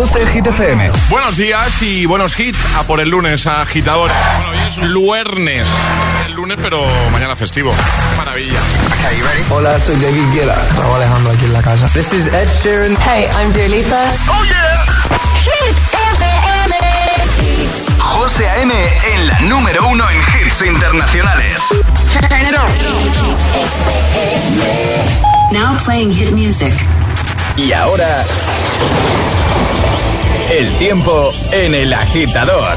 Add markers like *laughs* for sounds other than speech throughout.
12 Hit FM. Buenos días y buenos hits a por el lunes, agitadores. Bueno, hoy es luernes. El lunes, pero mañana festivo. Maravilla. Hola, soy David Guetta. Estaba Alejandro aquí en la casa. This is Ed Sheeran. Hey, I'm Dua Lipa. ¡Oh, yeah! Hit FM. José A.M. en la número uno en hits internacionales. Turn it on. Now playing hit music. Y ahora... El tiempo en el agitador.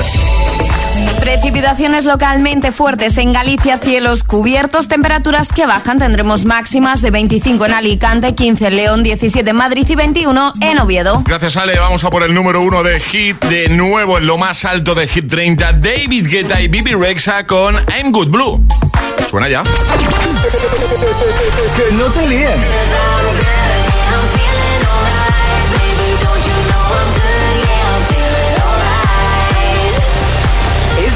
Precipitaciones localmente fuertes en Galicia, cielos cubiertos, temperaturas que bajan. Tendremos máximas de 25 en Alicante, 15 en León, 17 en Madrid y 21 en Oviedo. Gracias, Ale. Vamos a por el número uno de Hit de nuevo en lo más alto de Hit 30. David Guetta y Bibi Rexa con I'm Good Blue. Suena ya. *laughs* Que no te líen.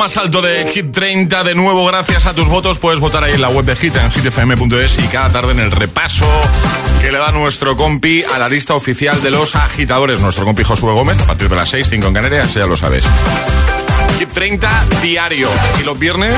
Más alto de Hit 30. De nuevo, gracias a tus votos, puedes votar ahí en la web de Hit, en hitfm.es y cada tarde en el repaso que le da nuestro compi a la lista oficial de los agitadores. Nuestro compi Josué Gómez, a partir de las 6, 5 en Canarias, ya lo sabes. Hit 30 diario. Y los viernes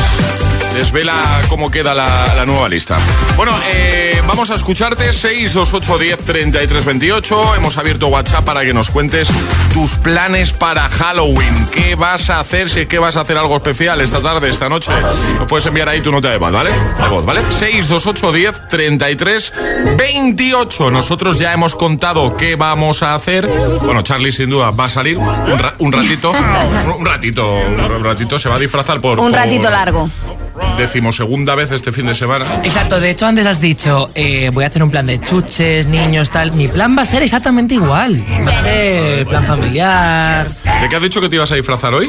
desvela cómo queda la, la nueva lista. Bueno, eh, vamos a escucharte 628 10 33 28. Hemos abierto WhatsApp para que nos cuentes tus planes para Halloween. ¿Qué vas a hacer? Si es que vas a hacer algo especial esta tarde, esta noche. Nos puedes enviar ahí tu nota de voz, ¿vale? De voz, ¿vale? 628 10 33 28. Nosotros ya hemos contado qué vamos a hacer. Bueno, Charlie sin duda va a salir un, ra- un ratito. *laughs* Un, ratito, un ratito. Se va a disfrazar por... Un por ratito largo. Decimosegunda vez este fin de semana. Exacto, de hecho antes has dicho, eh, voy a hacer un plan de chuches, niños, tal. Mi plan va a ser exactamente igual. Va a ser plan familiar. ¿De qué has dicho que te ibas a disfrazar hoy?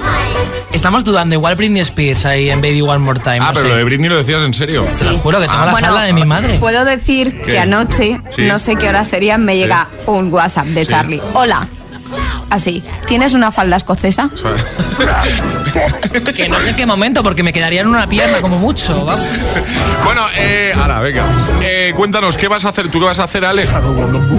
Estamos dudando, igual Britney Spears ahí en Baby One More Time. Ah, no pero sé. lo de Britney lo decías en serio. Te lo juro que tengo la Bueno, falda de mi madre. Puedo decir ¿Qué? que anoche, Sí. no sé qué hora serían, me llega un WhatsApp de Sí. Charlie. Hola, así. ¿Tienes una falda escocesa? Que no sé en qué momento, porque me quedaría en una pierna como mucho. vamos. Bueno, eh, ahora, venga. Eh, cuéntanos, ¿qué vas a hacer? ¿Tú qué vas a hacer, Ale?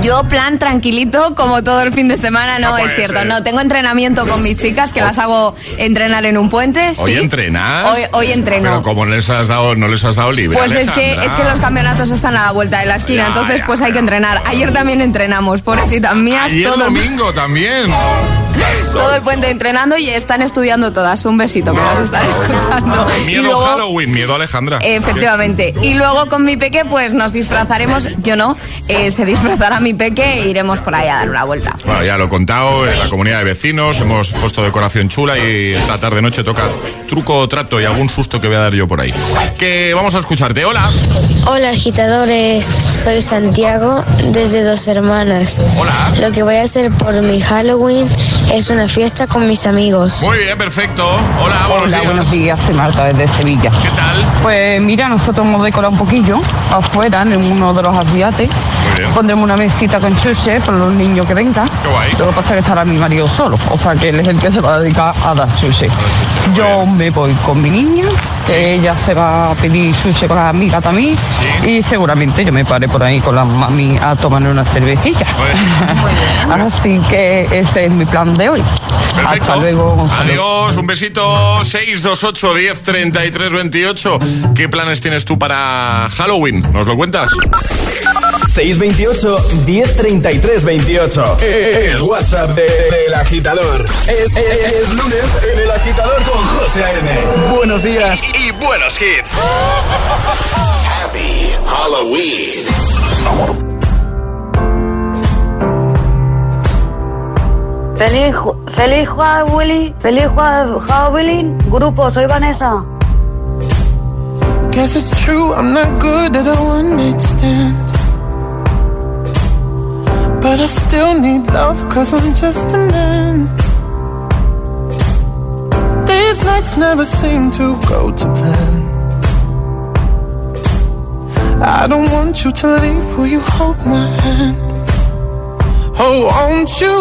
Yo plan tranquilito como todo el fin de semana, no, No es cierto. ser. No, tengo entrenamiento con mis chicas que las hago entrenar en un puente. ¿Hoy sí. entrenas? Hoy, hoy entreno. Pero como no les has dado, no les has dado libre. Pues es que, es que los campeonatos están a la vuelta de la esquina, Ya, entonces ya, pues hay que entrenar. Ayer también entrenamos, pobrecitas mías, Ayer todo, domingo también. Todo el puente entrenando y están estudiando todas. Un besito que nos están escuchando. Y Miedo luego- Halloween, miedo Alejandra. Efectivamente. Y luego con mi peque, pues nos disfrazaremos, yo no, eh, se disfrazará mi peque e iremos por ahí a dar una vuelta. Bueno, ya lo he contado, en la comunidad de vecinos hemos puesto decoración chula y esta tarde noche toca truco o trato y algún susto que voy a dar yo por ahí. Que vamos a escucharte. Hola. Hola agitadores, soy Santiago desde Dos Hermanas. Hola. Lo que voy a hacer por mi Halloween es una fiesta con mis amigos. Muy bien, perfecto. Hola, buenos Hola, días. buenos días, soy Marta desde Sevilla. ¿Qué tal? Pues mira, nosotros hemos decorado un poquillo afuera en uno de los aviates. Pondremos una mesita con chuche para los niños que vengan. Qué guay. Lo que pasa es que estará mi marido solo, o sea que él es el que se va a dedicar a dar chuche. Yo me voy con mi niña, que ella se va a pedir chuche con la amiga también. Sí. Y seguramente yo me pare por ahí con la mami a tomar una cervecilla. *laughs* Así que ese es mi plan de hoy. Perfecto. Hasta luego. Gonzalo. Adiós, un besito. 628 10 33 28. ¿Qué planes tienes tú para Halloween? ¿Nos lo cuentas? 628 1033 28. El WhatsApp de- del agitador. Es, es- es lunes en el agitador con José A.M. Buenos días y, y buenos hits. *laughs* Happy Halloween. Feliz, feliz Halloween, feliz Ju- Halloween, grupo, soy Vanessa. Guess it's true, I'm not good at a one night stand. But I still need love, cause I'm just a man. These nights never seem to go to plan. I don't want you to leave, will you hold my hand? Oh, won't you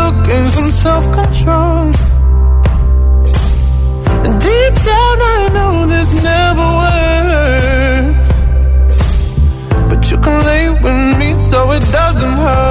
self-control. Deep down I know this never works But you can lay with me so it doesn't hurt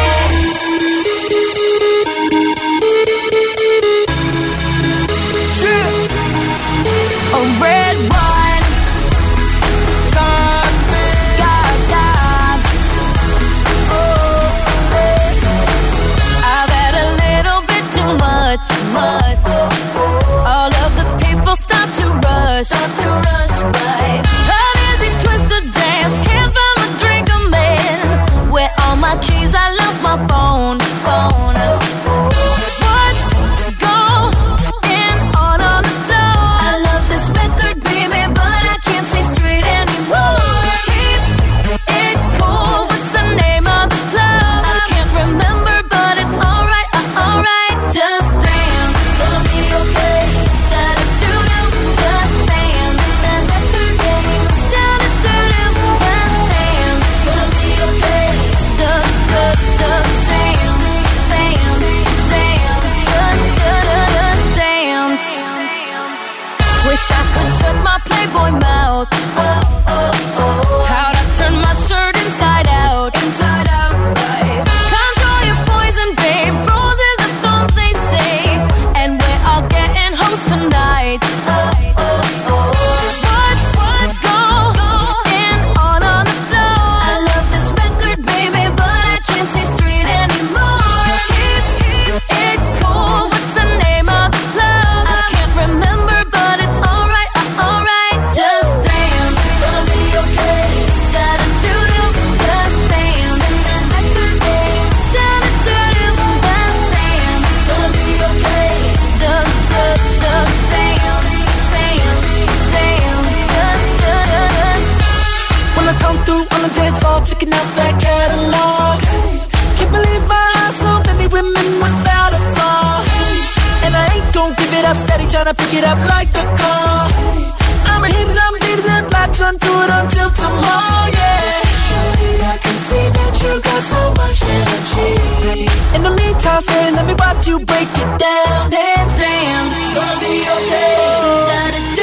上天。Steady tryna pick it up like a car. I'ma hit it, I'ma it, that black sun to it until tomorrow, yeah. Shorty, I can see that you got so much energy. In the meantime, stay, let me watch you break it down. Dance, dance, gonna be okay. Da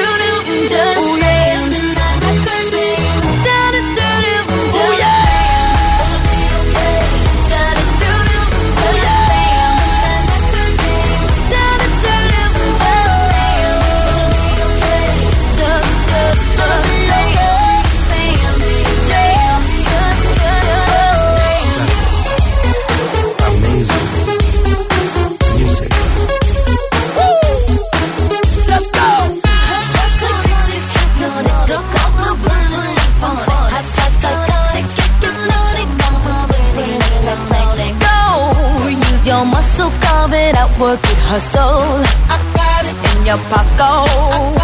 work it, hustle. I got it, In your pocket,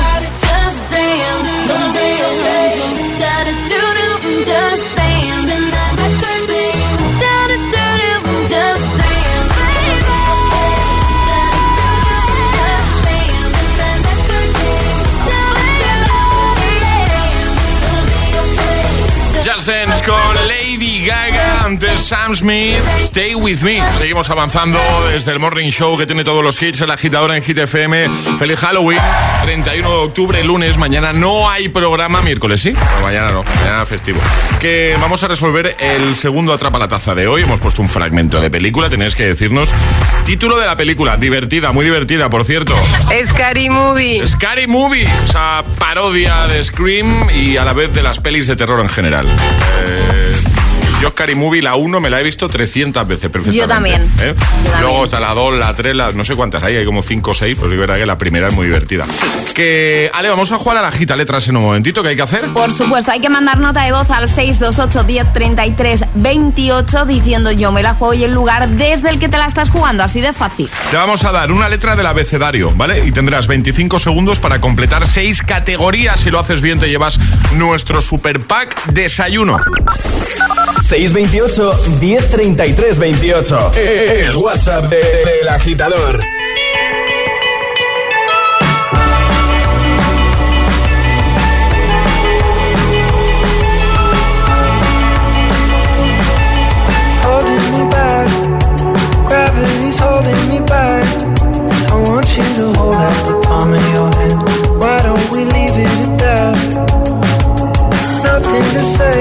Sam Smith. Stay with me. Seguimos avanzando desde el Morning Show que tiene todos los hits en la agitadora en Hit FM. Feliz Halloween. 31 de octubre, lunes. Mañana no hay programa. Miércoles sí. Mañana no. Mañana festivo. Que vamos a resolver el segundo Atrapa la Taza de hoy. Hemos puesto un fragmento de película. Tenéis que decirnos título de la película. Divertida, muy divertida, por cierto. Scary Movie. Scary Movie, esa parodia de Scream y a la vez de las pelis de terror en general. Eh, yo Scary Movie, la 1 me la he visto 300 veces perfectamente. Yo también. ¿eh? Yo también. Luego está la 2, la 3, la, no sé cuántas hay, hay como 5 o 6, pues es verdad que la primera es muy divertida. Que, Ale, vamos a jugar a la gita letras en un momentito, ¿qué hay que hacer? Por supuesto, hay que mandar nota de voz al 628 1033 28 diciendo yo me la juego y el lugar desde el que te la estás jugando, así de fácil. Te vamos a dar una letra del abecedario, ¿vale? Y tendrás 25 segundos para completar 6 categorías. Si lo haces bien, te llevas nuestro super pack desayuno. 628 1033 28. El WhatsApp de- del agitador. me back. Gravity's holding me back. I want you to hold out the palm your hand. Why don't we leave it at that? Nothing to say,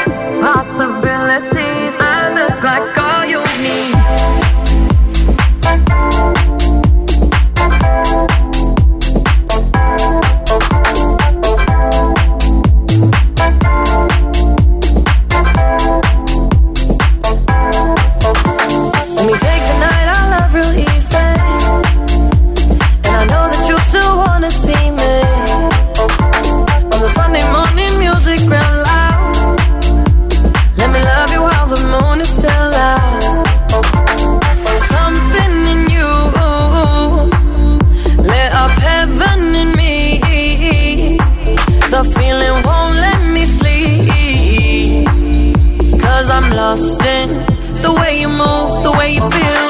the way you move, the way you feel.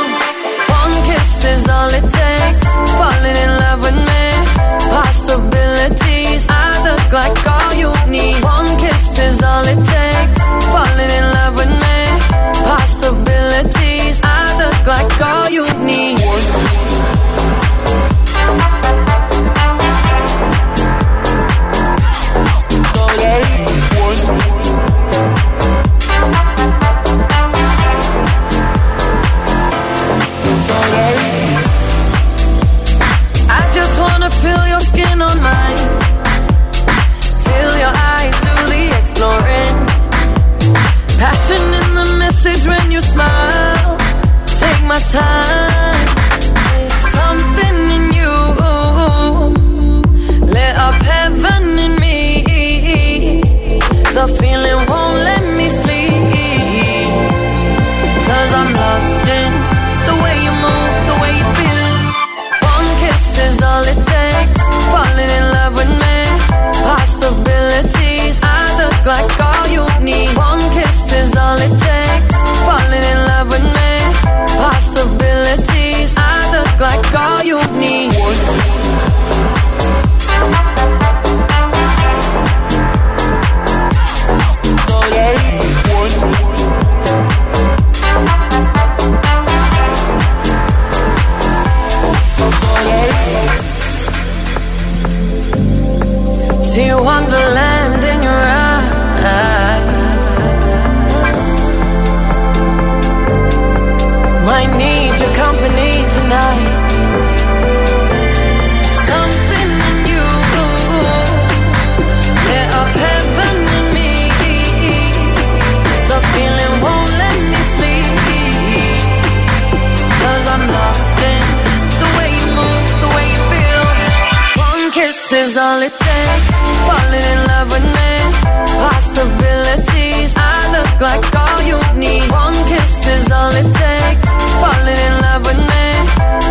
like all you need. One kiss is all it takes. Falling in love with me,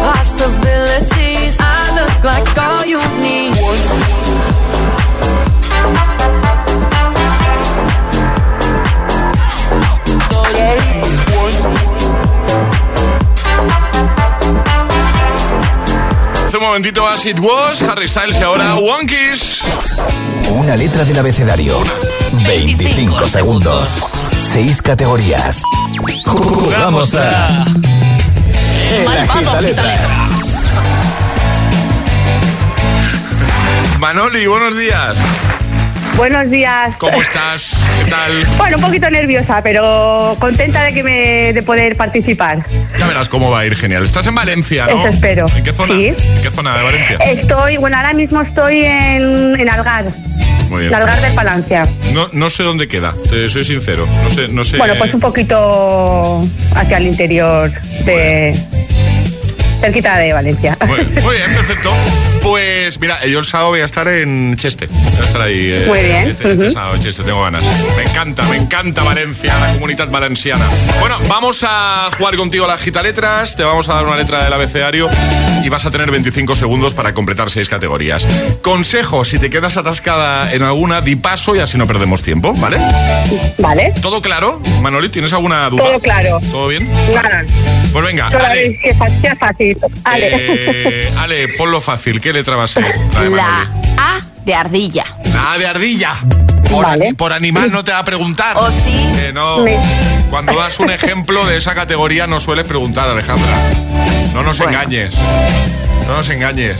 possibilities. I look like all you need. Hace un momentito As It Was, Harry Styles y ahora One Una letra del abecedario. 25 segundos seis categorías. Jugamos a. Manoli, buenos días. Buenos días. ¿Cómo estás? ¿Qué tal? Bueno, un poquito nerviosa, pero contenta de que me de poder participar. Ya verás cómo va a ir genial. Estás en Valencia, ¿no? Espero. ¿En qué zona? ¿En qué zona de Valencia? Estoy, bueno, ahora mismo estoy en, en Algar. Muy bien. en Algar del Palancia. No, no sé dónde queda, te soy sincero. No sé, no sé. Bueno, pues un poquito hacia el interior de cerquita de Valencia. Muy bien, perfecto. Pues mira, yo el sábado voy a estar en Cheste. Voy a estar ahí. eh, Muy bien. Este, este Ujú. sábado en Cheste, tengo ganas. Me encanta, me encanta Valencia, la comunidad valenciana. Bueno, vamos a jugar contigo a las gitaletras. Te vamos a dar una letra del abecedario y vas a tener 25 segundos para completar seis categorías. Consejo, si te quedas atascada en alguna, di paso y así no perdemos tiempo, ¿vale? Vale. ¿Todo claro? Manoli, ¿tienes alguna duda? Todo claro. ¿Todo bien? Nada. Pues venga, Solo Ale. que fa- sea fácil. Ale. Eh, Ale, ponlo fácil. ¿Qué letra va a ser? La. A de ardilla. La de ardilla. Por, ani- por animal no te va a preguntar. ¿O sí? Que no. Cuando das un ejemplo de esa categoría no sueles preguntar, Alejandra. No nos engañes. No nos engañes.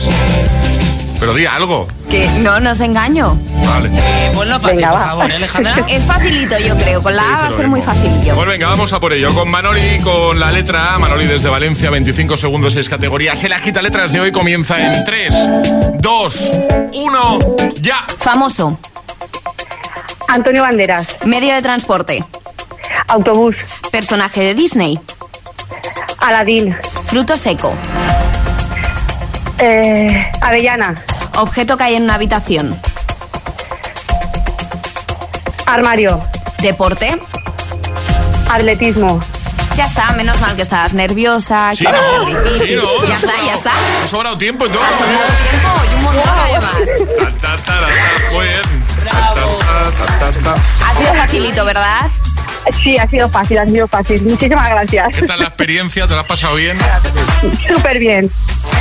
Pero di algo. Que no nos engaño. Vale. Eh, ponlo fácil, Venga, por va. favor, ¿eh, Alejandra? *laughs* Es facilito, yo creo. Con la A va a ser muy facilillo. Pues venga, vamos a por ello. Con Manoli, con la letra A. Manoli desde Valencia, 25 segundos, 6 categorías. El agita letras de hoy comienza en 3, 2, 1, ya. Famoso. Antonio Banderas. Medio de transporte. Autobús. Personaje de Disney. Aladín. Fruto seco. Eh, Avellana. Objeto que hay en una habitación. Armario. Deporte. Atletismo. Ya está, menos mal que estabas nerviosa, Sí, que iba a ser difícil. Sí, ¿no? Ya está, ya está. Ha sobrado tiempo y todo. Tiempo y un montón además. Muy bien. Ta. Ha sido facilito, ¿verdad? Sí, ha sido fácil, ha sido fácil. Muchísimas gracias. ¿Qué tal la experiencia? ¿Te la has pasado bien? Súper bien.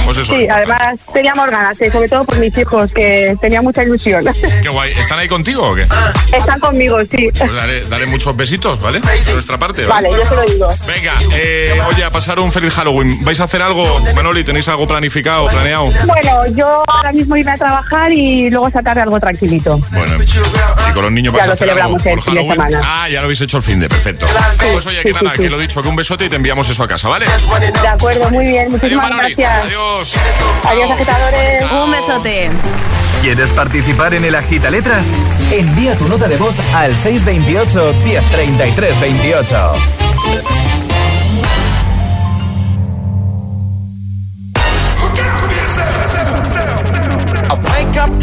Pues eso. Sí, además teníamos ganas, eh, sobre todo por mis hijos, que tenía mucha ilusión. Qué guay. ¿Están ahí contigo o qué? Están conmigo, sí. Pues daré, daré muchos besitos, ¿vale? De nuestra parte, ¿vale? Vale, yo se lo digo. Venga, eh, oye, a pasar un feliz Halloween. ¿Vais a hacer algo, Manoli? ¿Tenéis algo planificado, planeado? Bueno, yo ahora mismo iré a trabajar y luego tarde algo tranquilito. Bueno, y con los niños Ya vais a lo hacer algo celebramos el por fin de Halloween. semana. Ah, ya lo habéis hecho el fin de, perfecto. Pues oye, que nada, que lo dicho, que un besote y te enviamos eso a casa, ¿vale? De acuerdo, muy bien. Muchísimas gracias. Adiós. Adiós, agitadores. Un besote. ¿Quieres participar en el Agita Letras? Envía tu nota de voz al 628 1033 28.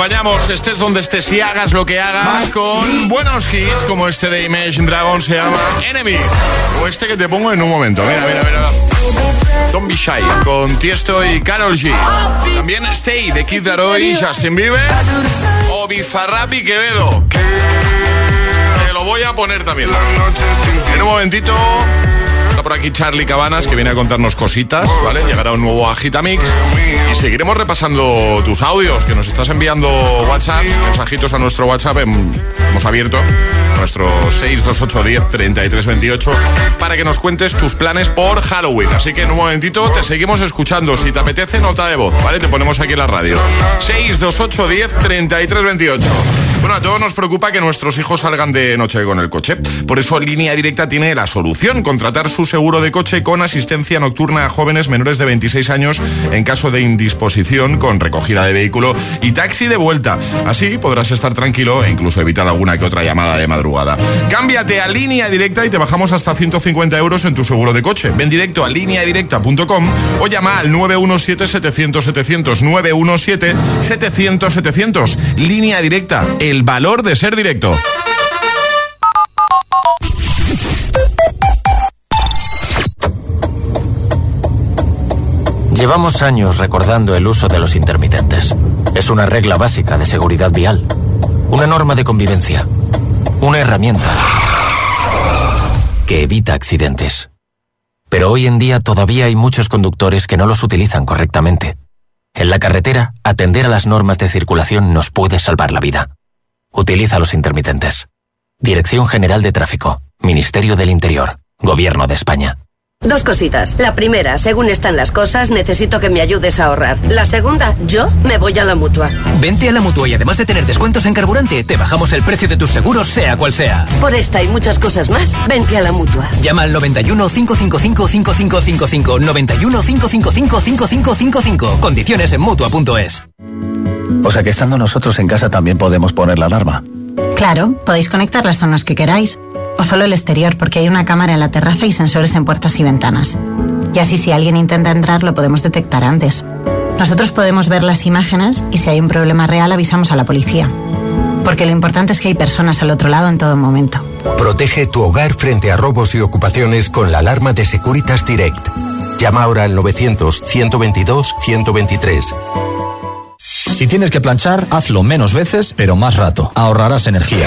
acompañamos, estés donde estés y hagas lo que hagas con buenos hits como este de Imagine Dragon se llama Enemy. O este que te pongo en un momento. Mira, mira, mira. Don't Be Shy con Tiesto y Karol G. También Stay de Kid Laroi, Justin Bieber o Bizarrap y Quevedo. Te lo voy a poner también. En un momentito por aquí Charlie Cabanas que viene a contarnos cositas, ¿vale? Llegará un nuevo Agitamix y seguiremos repasando tus audios que nos estás enviando WhatsApp, mensajitos a nuestro WhatsApp. Hem- hemos abierto nuestro 628 10 33 28 para que nos cuentes tus planes por Halloween. Así que en un momentito te seguimos escuchando. Si te apetece, nota de voz, ¿vale? Te ponemos aquí en la radio. 628 10 33 28. Bueno, a todos nos preocupa que nuestros hijos salgan de noche con el coche. Por eso Línea Directa tiene la solución, contratar su seguro de coche con asistencia nocturna a jóvenes menores de 26 años en caso de indisposición con recogida de vehículo y taxi de vuelta. Así podrás estar tranquilo e incluso evitar alguna que otra llamada de madrugada. Cámbiate a Línea Directa y te bajamos hasta 150 euros en tu seguro de coche. Ven directo a lineadirecta.com o llama al 917-700-700. 917-700-700. Línea Directa, el valor de ser directo. Llevamos años recordando el uso de los intermitentes. Es una regla básica de seguridad vial, una norma de convivencia, una herramienta que evita accidentes. Pero hoy en día todavía hay muchos conductores que no los utilizan correctamente. En la carretera, atender a las normas de circulación nos puede salvar la vida. Utiliza los intermitentes. Dirección General de Tráfico, Ministerio del Interior, Gobierno de España. Dos cositas. La primera, según están las cosas, necesito que me ayudes a ahorrar. La segunda, yo me voy a la mutua. Vente a la mutua y además de tener descuentos en carburante, te bajamos el precio de tus seguros, sea cual sea. Por esta y muchas cosas más, vente a la mutua. Llama al 91 555 5555 91 555 5555. Condiciones en mutua.es. O sea que estando nosotros en casa también podemos poner la alarma. Claro, podéis conectar las zonas que queráis. O solo el exterior, porque hay una cámara en la terraza y sensores en puertas y ventanas. Y así si alguien intenta entrar lo podemos detectar antes. Nosotros podemos ver las imágenes y si hay un problema real avisamos a la policía. Porque lo importante es que hay personas al otro lado en todo momento. Protege tu hogar frente a robos y ocupaciones con la alarma de Securitas Direct. Llama ahora al 900-122-123. Si tienes que planchar, hazlo menos veces, pero más rato. Ahorrarás energía.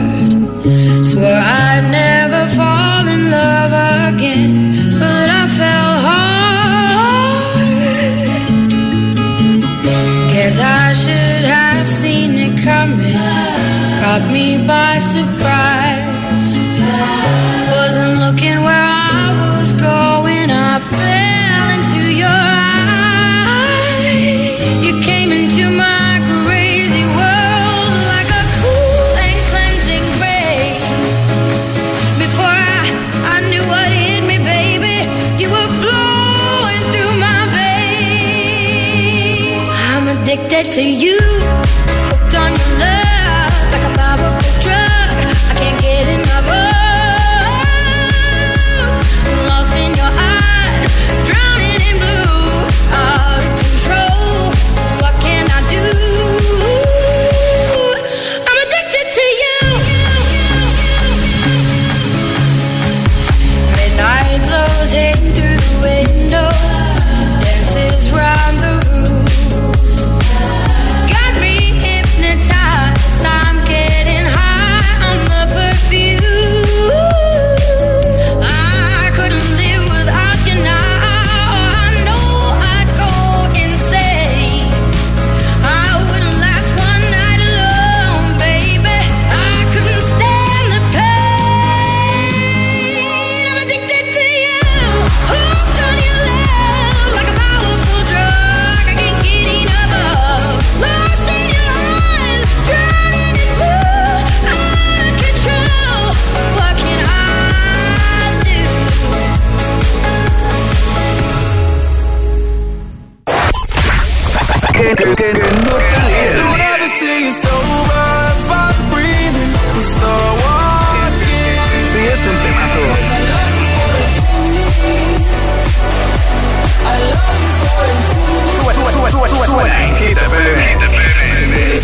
I'd never fall in love again, but I fell hard. Guess I should have seen it coming. Caught me by surprise. To you,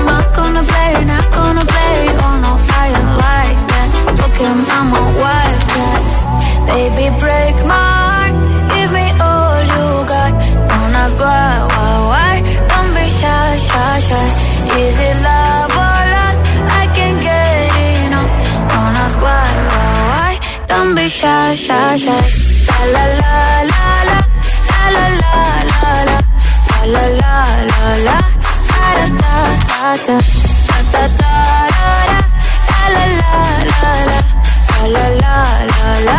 I'm not gonna play, not gonna play. Oh no, I ain't like that. Fuck him, I'm a wildcat. Baby, break my heart. Give me all you got. Don't ask why, why, why. Don't be shy, shy, shy. Is it love or lust? I can't get enough. Don't ask why, why, why. Don't be shy, shy, shy. La la la la la, la la la la la, la la la la, la la la la la,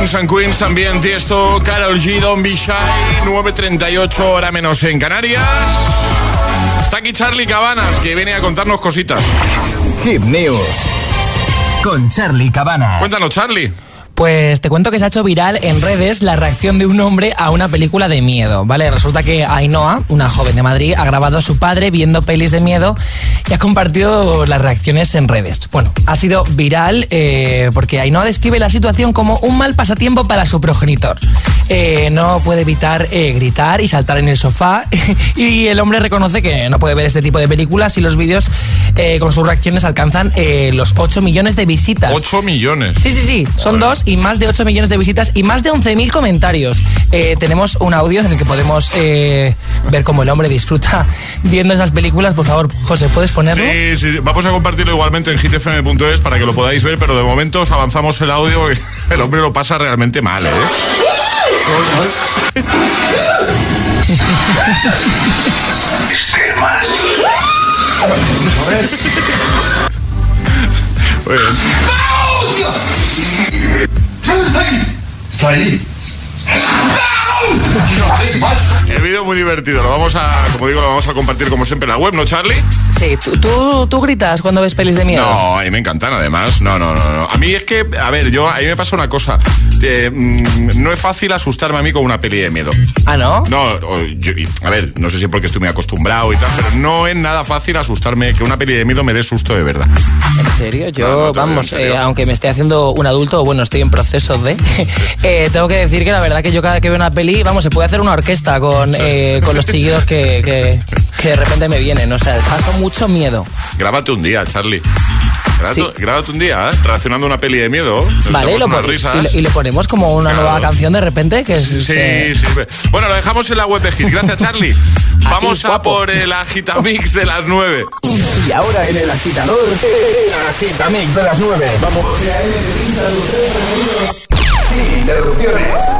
Kings and Queens también, Tiesto, Carol G, Don Be Shy, 9.38 hora menos en Canarias. Está aquí Charlie Cabanas, que viene a contarnos cositas. Hit News con Charlie Cabanas. Cuéntanos, Charlie. Pues te cuento que se ha hecho viral en redes la reacción de un hombre a una película de miedo, ¿vale? Resulta que Ainhoa, una joven de Madrid, ha grabado a su padre viendo pelis de miedo y ha compartido las reacciones en redes. Bueno, ha sido viral eh, porque Ainhoa describe la situación como un mal pasatiempo para su progenitor. Eh, no puede evitar eh, gritar y saltar en el sofá *laughs* y el hombre reconoce que no puede ver este tipo de películas y los vídeos eh, con sus reacciones alcanzan eh, los 8 millones de visitas. 8 millones. Sí, sí, sí. Son dos y más de 8 millones de visitas y más de 11.000 comentarios. Eh, tenemos un audio en el que podemos eh, ver cómo el hombre disfruta *laughs* viendo esas películas. Por favor, José, ¿puedes ponerlo? Sí, sí, sí. vamos a compartirlo igualmente en hitfm.es para que lo podáis ver, pero de momento os avanzamos el audio porque *laughs* el hombre lo pasa realmente mal, ¿eh? *laughs* Muy bien. Sali! Sali! El vídeo es muy divertido, lo vamos a, como digo, lo vamos a compartir como siempre en la web, ¿no, Charlie? Sí, ¿tú, tú, tú gritas cuando ves pelis de miedo. No, a mí me encantan además. No, no, no, no. A mí es que, a ver, yo, a mí me pasa una cosa. Eh, mm, no es fácil asustarme a mí con una peli de miedo. Ah, ¿no? No, yo- a ver, no sé si es porque estoy muy acostumbrado y tal, pero no es nada fácil asustarme que una peli de miedo me dé susto de verdad. ¿En serio? Yo, No, no, vamos, serio. eh, aunque me esté haciendo un adulto, bueno, estoy en proceso de. *laughs* eh, tengo que decir que la verdad que yo cada que veo una peli, vamos, se puede hacer una orquesta con, eh, con los chillidos que, que, que de repente me vienen. O sea, paso mucho miedo. Grábate un día, Charlie. Grábate, Sí. grábate un día, ¿eh? Reaccionando a una peli de miedo. Vale, lo unas risas. y, le- y le ponemos como una Claro. nueva canción de repente que es. Sí, que- sí. Bueno, lo dejamos en la web de Hit. Gracias, Charlie. *laughs* Vamos a por el agitamix de las 9. Y ahora en el agitador, el agitamix de las 9. Vamos. Sin interrupciones.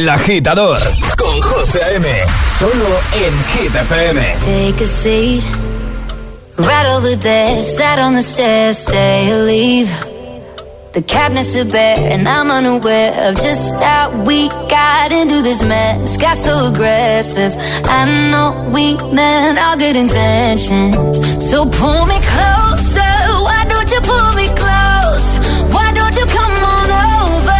El agitador con José M. Solo en Hit FM. Take a seat. Right over there, sat on the stairs, stay or leave. The cabinets are bare, and I'm unaware of just how we got into this mess. Got so aggressive. I know we meant all good intentions. So pull me closer. Why don't you pull me close? Why don't you come on over?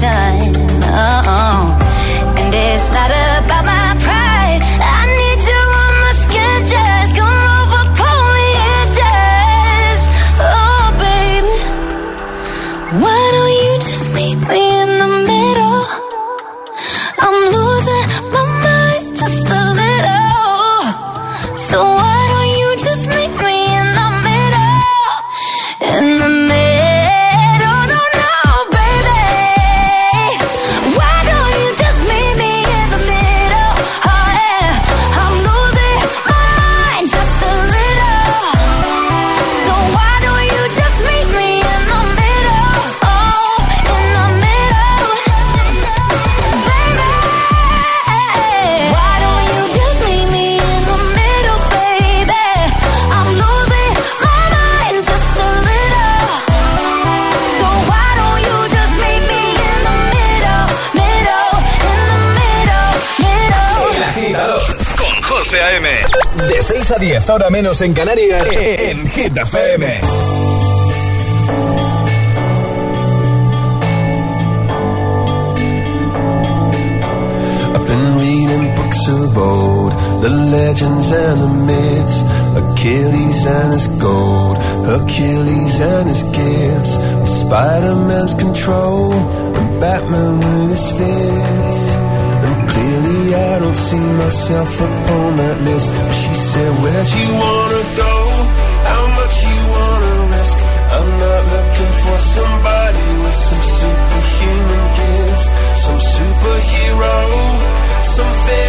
passion hora menos en Canarias, en Hit FM. I've been reading books of old, the legends and the myths, Achilles and his gold, Hercules and his gifts, and Spider-Man's control, and Batman with his fists. And clearly I don't see myself upon that list. She said, Where'd you wanna go? How much you wanna risk? I'm not looking for somebody with some superhuman gifts, some superhero, something.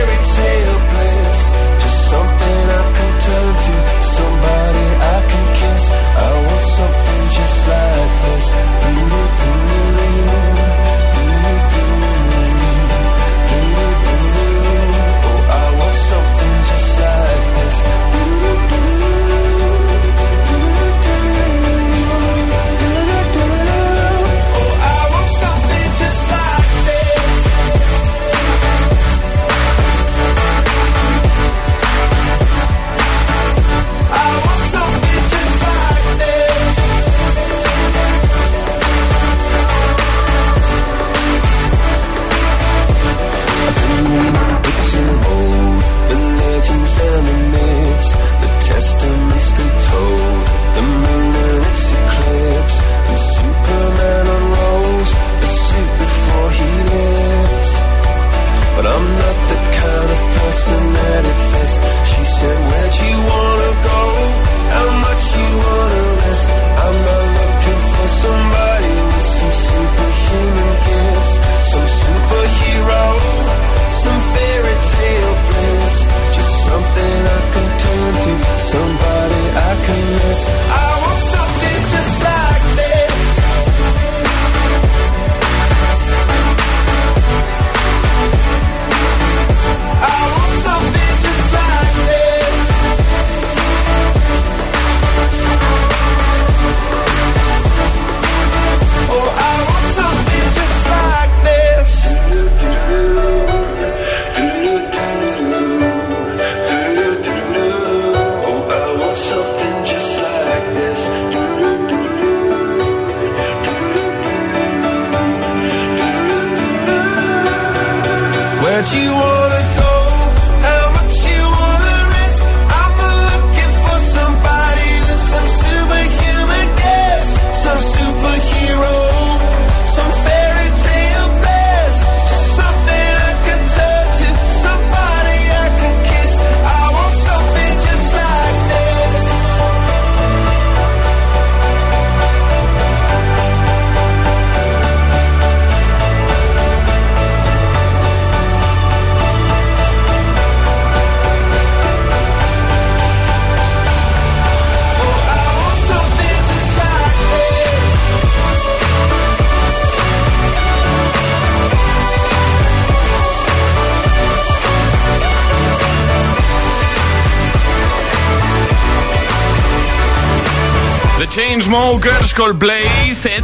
Chainsmokers, Coldplay, Zed,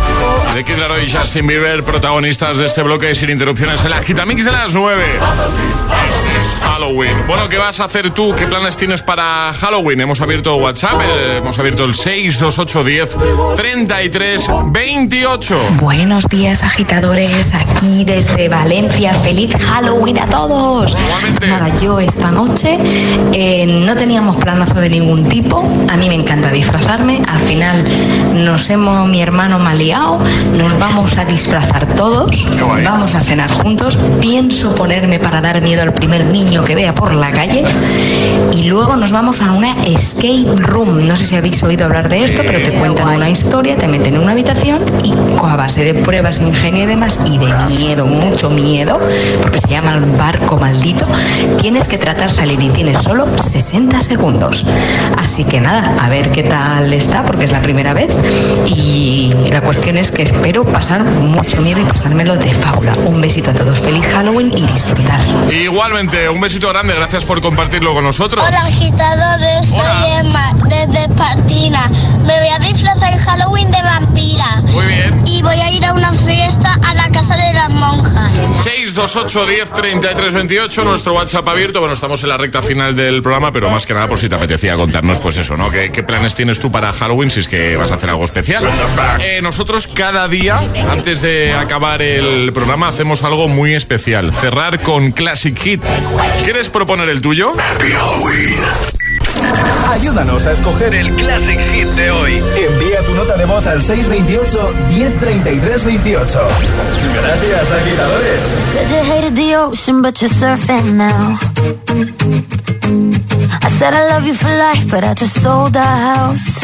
de Kid Laroi y Justin Bieber, protagonistas de este bloque sin interrupciones en la Gitamix de las 9. Es, es Halloween. Bueno, ¿qué vas a hacer tú? ¿Qué planes tienes para Halloween? Hemos abierto WhatsApp, eh, hemos abierto el 62810 33 28. Buenos días, agitadores, aquí desde Valencia. ¡Feliz Halloween a todos! Nada, yo esta noche eh, no teníamos planazo de ningún tipo. A mí me encanta disfrazarme. Al final nos hemos, mi hermano me ha liado. Nos vamos a disfrazar todos. Vamos a cenar juntos. Pienso ponerme para dar miedo al primer niño que vea por la calle. Y luego nos vamos a una escape room. No sé si habéis oído hablar de esto, pero te cuentan una historia, te meten en una habitación y a base de pruebas, ingenio y demás, y de miedo, mucho miedo, porque se llama el barco maldito, tienes que tratar salir y tienes solo 60 segundos. Así que nada, a ver qué tal está, porque es la primera vez. Y la cuestión es que espero pasar mucho miedo y pasármelo de faula. Un besito a todos, feliz Halloween y disfrutar. Igualmente, un besito grande, gracias por compartirlo con nosotros. Hola agitadores, soy Emma desde Espartina. Me voy a disfrazar en Halloween de vampira. Muy bien. Y voy a ir a una fiesta a la casa de las monjas. 628 10 33 28, nuestro WhatsApp abierto. Bueno, estamos en la recta final del programa, pero más que nada por si te apetecía contarnos, pues eso, ¿no? ¿Qué, qué planes tienes tú para Halloween si es que vas a hacer algo especial? Eh, nosotros cada día, antes de acabar el programa, hacemos algo muy especial. Cerrar con Classic Hit. ¿Quieres proponer el tuyo? Happy Halloween. Ayúdanos a escoger el Classic Hit de hoy. Envía tu nota de voz al 628 1033 28. Gracias, agitadores. Said you hated the ocean, but you're surfing now. I said I love you for life, but I just sold our house.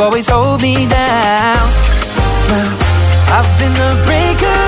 always hold me down. Well, I've been the breaker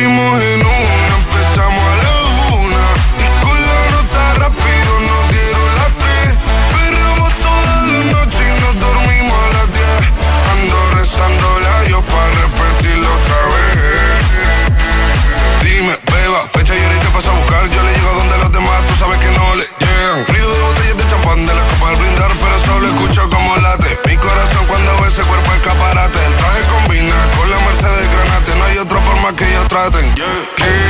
fuimos en forma que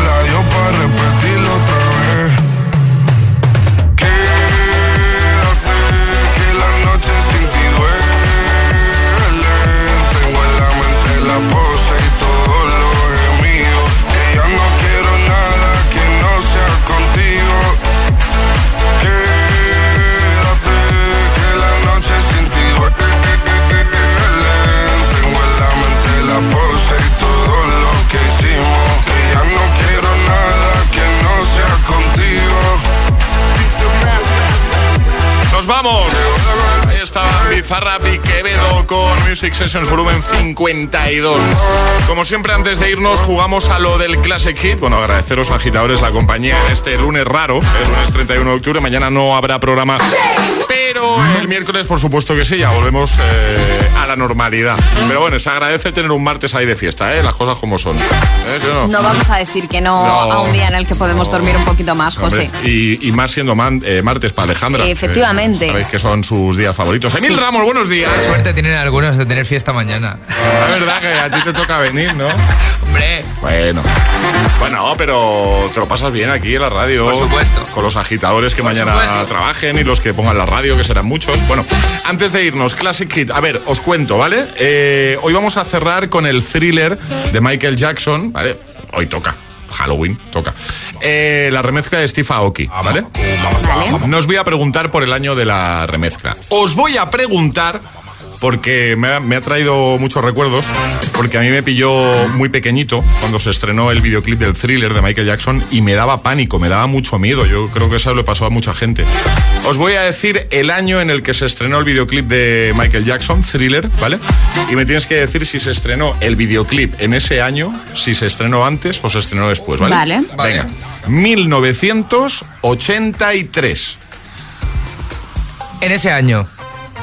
vamos! Ahí estaba Bizarrap y Quevedo con Music Sessions volumen 52. Como siempre, antes de irnos, jugamos a lo del Classic Hit. Bueno, agradeceros, agitadores, la compañía en este lunes raro, el lunes 31 de octubre. Mañana no habrá programa, pero el miércoles, por supuesto que sí, ya volvemos eh, a la normalidad. Pero bueno, se agradece tener un martes ahí de fiesta, ¿eh? Las cosas como son. ¿Eh? ¿Sí no? No vamos a decir que no, No. a un día en el que podemos dormir un poquito más, José. Hombre, y, y más siendo man- eh, martes para Alejandra. Efectivamente. Eh, Sabéis que son sus días favoritos. Emil Sí. Ramos, buenos días. Qué suerte tienen algunos de tener fiesta mañana. La verdad que a ti te toca venir, ¿no? Hombre. Bueno. Bueno, pero te lo pasas bien aquí en la radio. Por supuesto. Con los agitadores que Por mañana supuesto. trabajen y los que pongan la radio, que serán muchos. Bueno, antes de irnos, Classic Hit. A ver, os cuento, ¿vale? Eh, hoy vamos a cerrar con el thriller de Michael Jackson, ¿vale? Hoy toca. Halloween, toca. Eh, la remezcla de Steve Aoki, ¿vale? No os voy a preguntar por el año de la remezcla. Os voy a preguntar porque me ha, me ha traído muchos recuerdos, porque a mí me pilló muy pequeñito cuando se estrenó el videoclip del thriller de Michael Jackson y me daba pánico, me daba mucho miedo. Yo creo que eso le pasó a mucha gente. Os voy a decir el año en el que se estrenó el videoclip de Michael Jackson, thriller, ¿vale? Y me tienes que decir si se estrenó el videoclip en ese año, si se estrenó antes o se estrenó después, ¿vale? Vale. Venga. 1983. En ese año.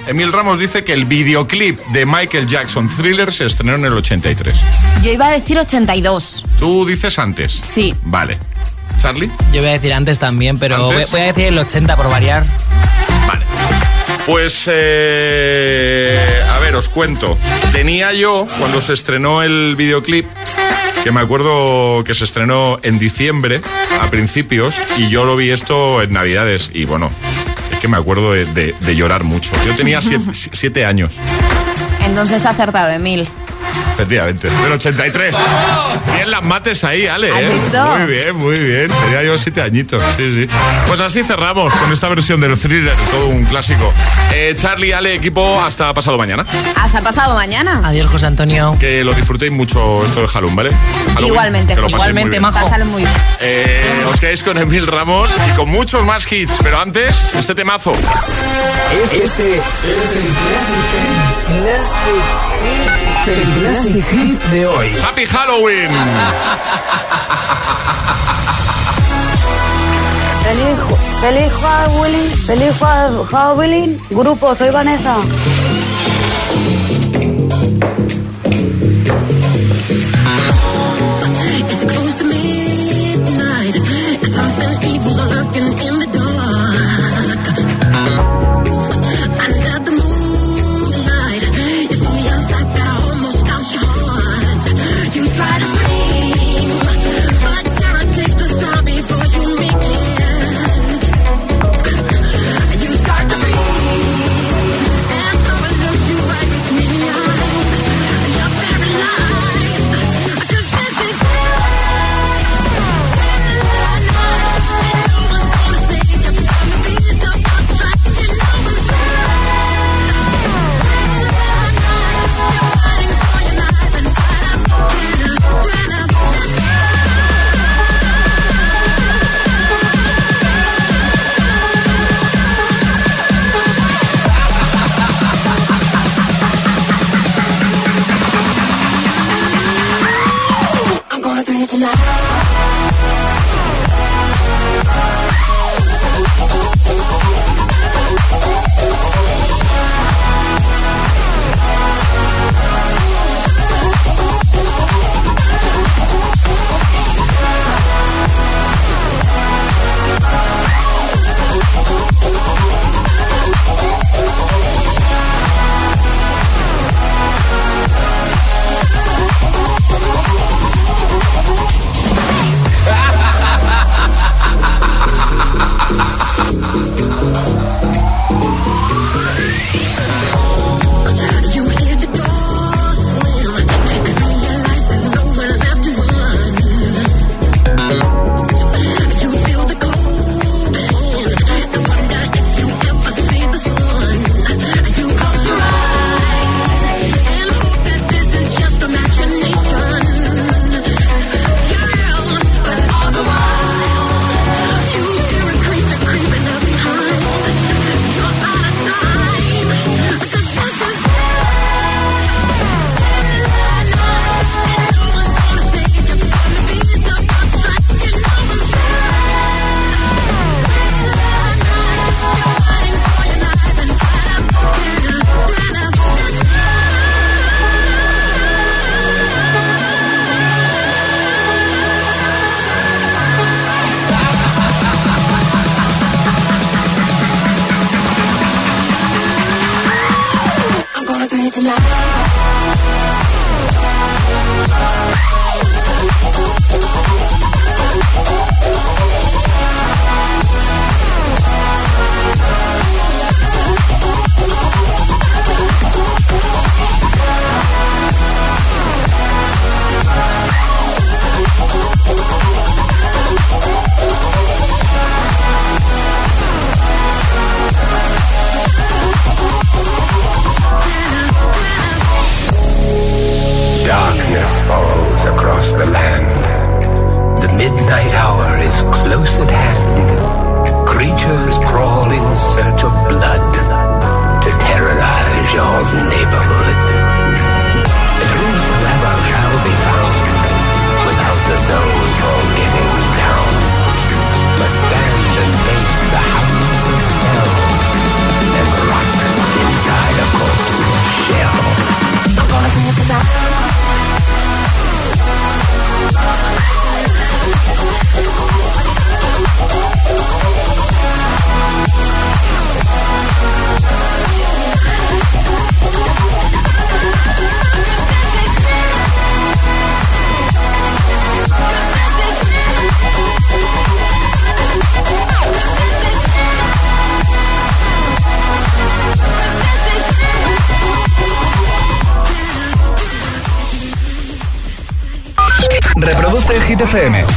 Emil Ramos dice que el videoclip de Michael Jackson Thriller se estrenó en el 83. Yo iba a decir 82. Tú dices antes. Sí. Vale. Charlie. Yo voy a decir antes también, pero voy, ¿Antes? voy a decir el 80 por variar. Pues, eh, a ver, os cuento. Tenía yo, cuando se estrenó el videoclip, que me acuerdo que se estrenó en diciembre, a principios, y yo lo vi esto en Navidades. Y bueno, es que me acuerdo de, de- de llorar mucho. Yo tenía *laughs* siete, siete años, Entonces ha acertado, Emil. Efectivamente. Del 83. Bien las mates ahí, Ale. ¿Has ¿eh? Muy bien, muy bien. Tenía yo siete añitos, sí, sí. Pues así cerramos con esta versión del thriller, todo un clásico. Eh, Charlie, Ale, equipo, hasta pasado mañana. Hasta pasado mañana. Adiós, José Antonio. Que lo disfrutéis mucho esto de Halloween, ¿vale? Halloween, Igualmente, que lo paséis muy bien. Muy bien. Eh, os quedáis con Emil Ramos y con muchos más hits, pero antes, este temazo. Este es el Classic, el Classic Hit de hoy. ¡Happy Halloween! Feliz, feliz Halloween, feliz Hall- Halloween, grupo, soy Vanessa. FM.